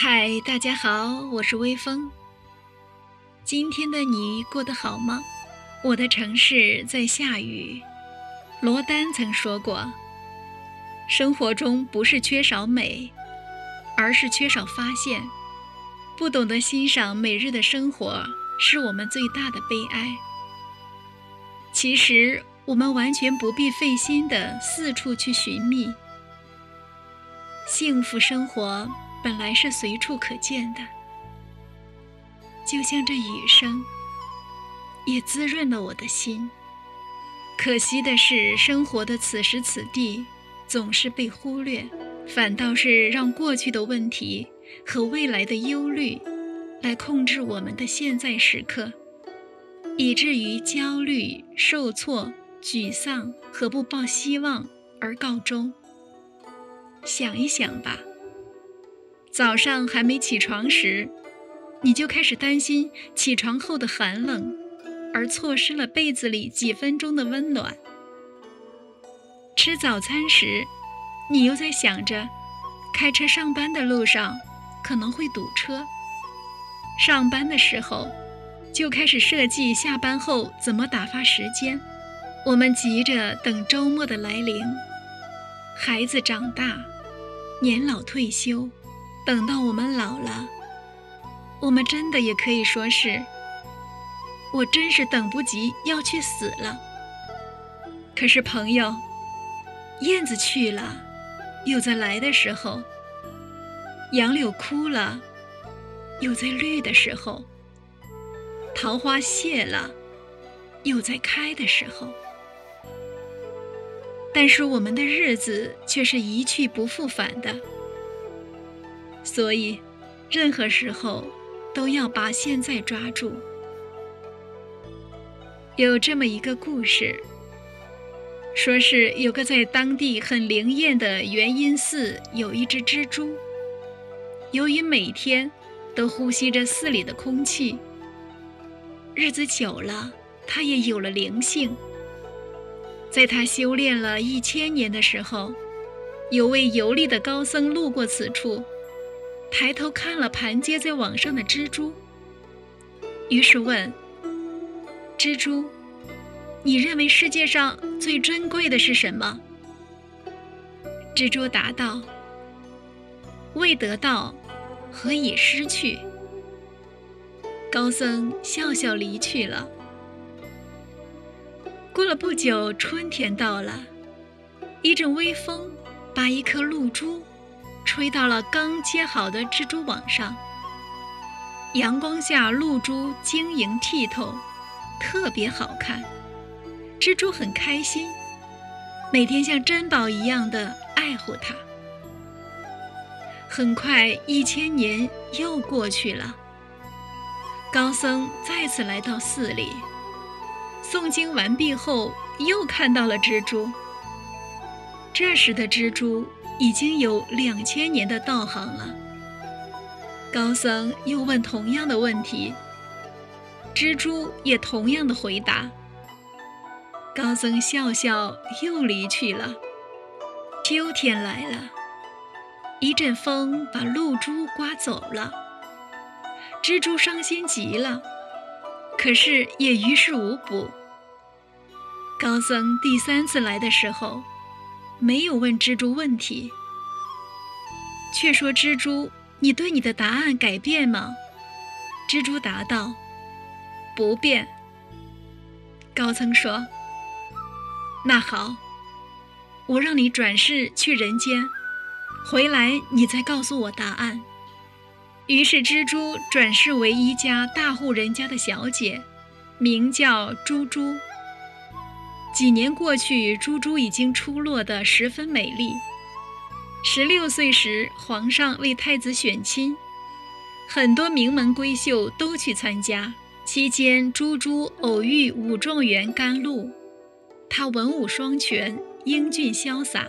嗨，大家好，我是微风。今天的你过得好吗？我的城市在下雨。罗丹曾说过，生活中不是缺少美，而是缺少发现。不懂得欣赏每日的生活，是我们最大的悲哀。其实，我们完全不必费心的四处去寻觅。幸福生活。本来是随处可见的，就像这雨声，也滋润了我的心。可惜的是，生活的此时此地总是被忽略，反倒是让过去的问题和未来的忧虑来控制我们的现在时刻，以至于焦虑、受挫、沮丧和不抱希望而告终。想一想吧。早上还没起床时，你就开始担心起床后的寒冷，而错失了被子里几分钟的温暖。吃早餐时，你又在想着开车上班的路上可能会堵车。上班的时候，就开始设计下班后怎么打发时间。我们急着等周末的来临，孩子长大，年老退休。等到我们老了，我们真的也可以说是，我真是等不及要去死了。可是朋友，燕子去了，又在来的时候；杨柳枯了，又在绿的时候；桃花谢了，又在开的时候。但是我们的日子却是一去不复返的。所以，任何时候都要把现在抓住。有这么一个故事，说是有个在当地很灵验的元音寺，有一只蜘蛛。由于每天都呼吸着寺里的空气，日子久了，它也有了灵性。在它修炼了一千年的时候，有位游历的高僧路过此处。抬头看了盘结在网上的蜘蛛，于是问：“蜘蛛，你认为世界上最珍贵的是什么？”蜘蛛答道：“未得到，何以失去？”高僧笑笑离去了。过了不久，春天到了，一阵微风把一颗露珠。吹到了刚接好的蜘蛛网上，阳光下露珠晶莹剔透，特别好看。蜘蛛很开心，每天像珍宝一样的爱护它。很快，一千年又过去了。高僧再次来到寺里，诵经完毕后，又看到了蜘蛛。这时的蜘蛛。已经有两千年的道行了。高僧又问同样的问题，蜘蛛也同样的回答。高僧笑笑又离去了。秋天来了，一阵风把露珠刮走了，蜘蛛伤心极了，可是也于事无补。高僧第三次来的时候，没有问蜘蛛问题，却说：“蜘蛛，你对你的答案改变吗？”蜘蛛答道：“不变。”高僧说：“那好，我让你转世去人间，回来你再告诉我答案。”于是蜘蛛转世为一家大户人家的小姐，名叫珠珠。几年过去，珠珠已经出落得十分美丽。十六岁时，皇上为太子选亲，很多名门闺秀都去参加。期间，珠珠偶遇武状元甘露，他文武双全，英俊潇洒。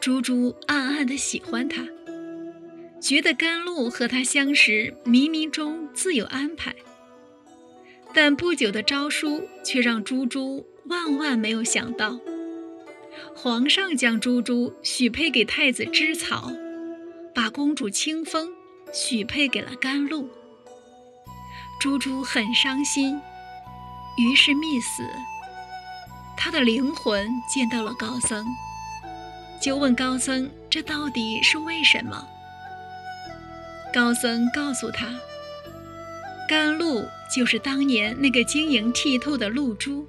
珠珠暗暗地喜欢他，觉得甘露和他相识，冥冥中自有安排。但不久的诏书却让珠珠。万万没有想到，皇上将珠珠许配给太子芝草，把公主清风许配给了甘露。珠珠很伤心，于是觅死。他的灵魂见到了高僧，就问高僧：“这到底是为什么？”高僧告诉他：“甘露就是当年那个晶莹剔透的露珠，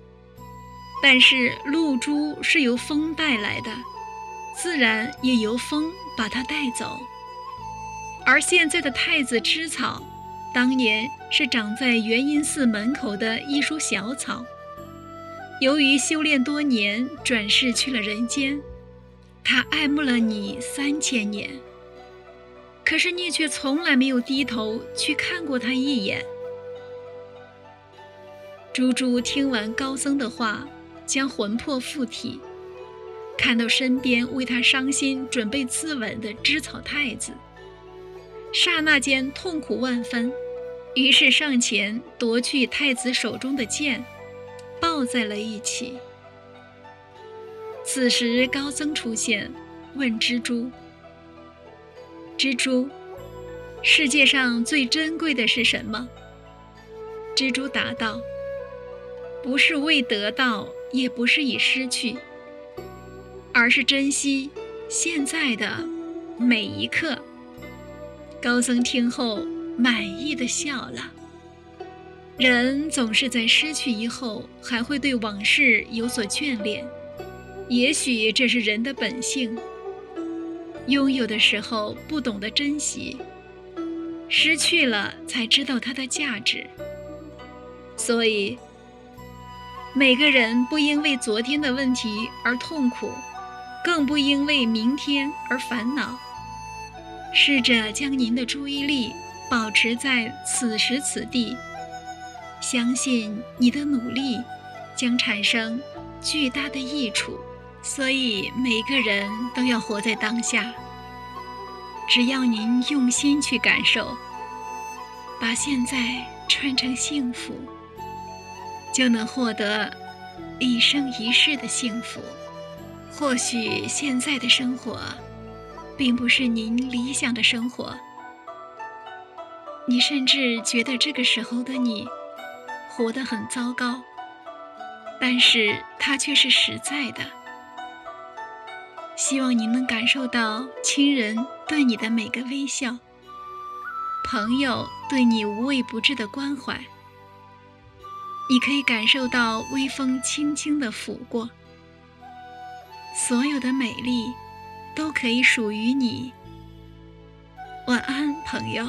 但是露珠是由风带来的。”自然也由风把它带走，而现在的太子芝草，当年是长在元音寺门口的一株小草。由于修炼多年，转世去了人间，他爱慕了你三千年，可是你却从来没有低头去看过他一眼。猪猪听完高僧的话，将魂魄附体。看到身边为他伤心、准备自刎的知草太子，刹那间痛苦万分，于是上前夺去太子手中的剑，抱在了一起。此时高僧出现，问蜘蛛：“蜘蛛，世界上最珍贵的是什么？”蜘蛛答道：“不是未得到，也不是已失去。”而是珍惜现在的每一刻。高僧听后满意的笑了。人总是在失去以后，还会对往事有所眷恋，也许这是人的本性。拥有的时候不懂得珍惜，失去了才知道它的价值。所以，每个人不应为昨天的问题而痛苦。更不应为明天而烦恼。试着将您的注意力保持在此时此地，相信你的努力将产生巨大的益处。所以，每个人都要活在当下。只要您用心去感受，把现在穿成幸福，就能获得一生一世的幸福。或许现在的生活，并不是您理想的生活，你甚至觉得这个时候的你，活得很糟糕，但是它却是实在的。希望您能感受到亲人对你的每个微笑，朋友对你无微不至的关怀，你可以感受到微风轻轻的拂过。所有的美丽，都可以属于你。晚安，朋友。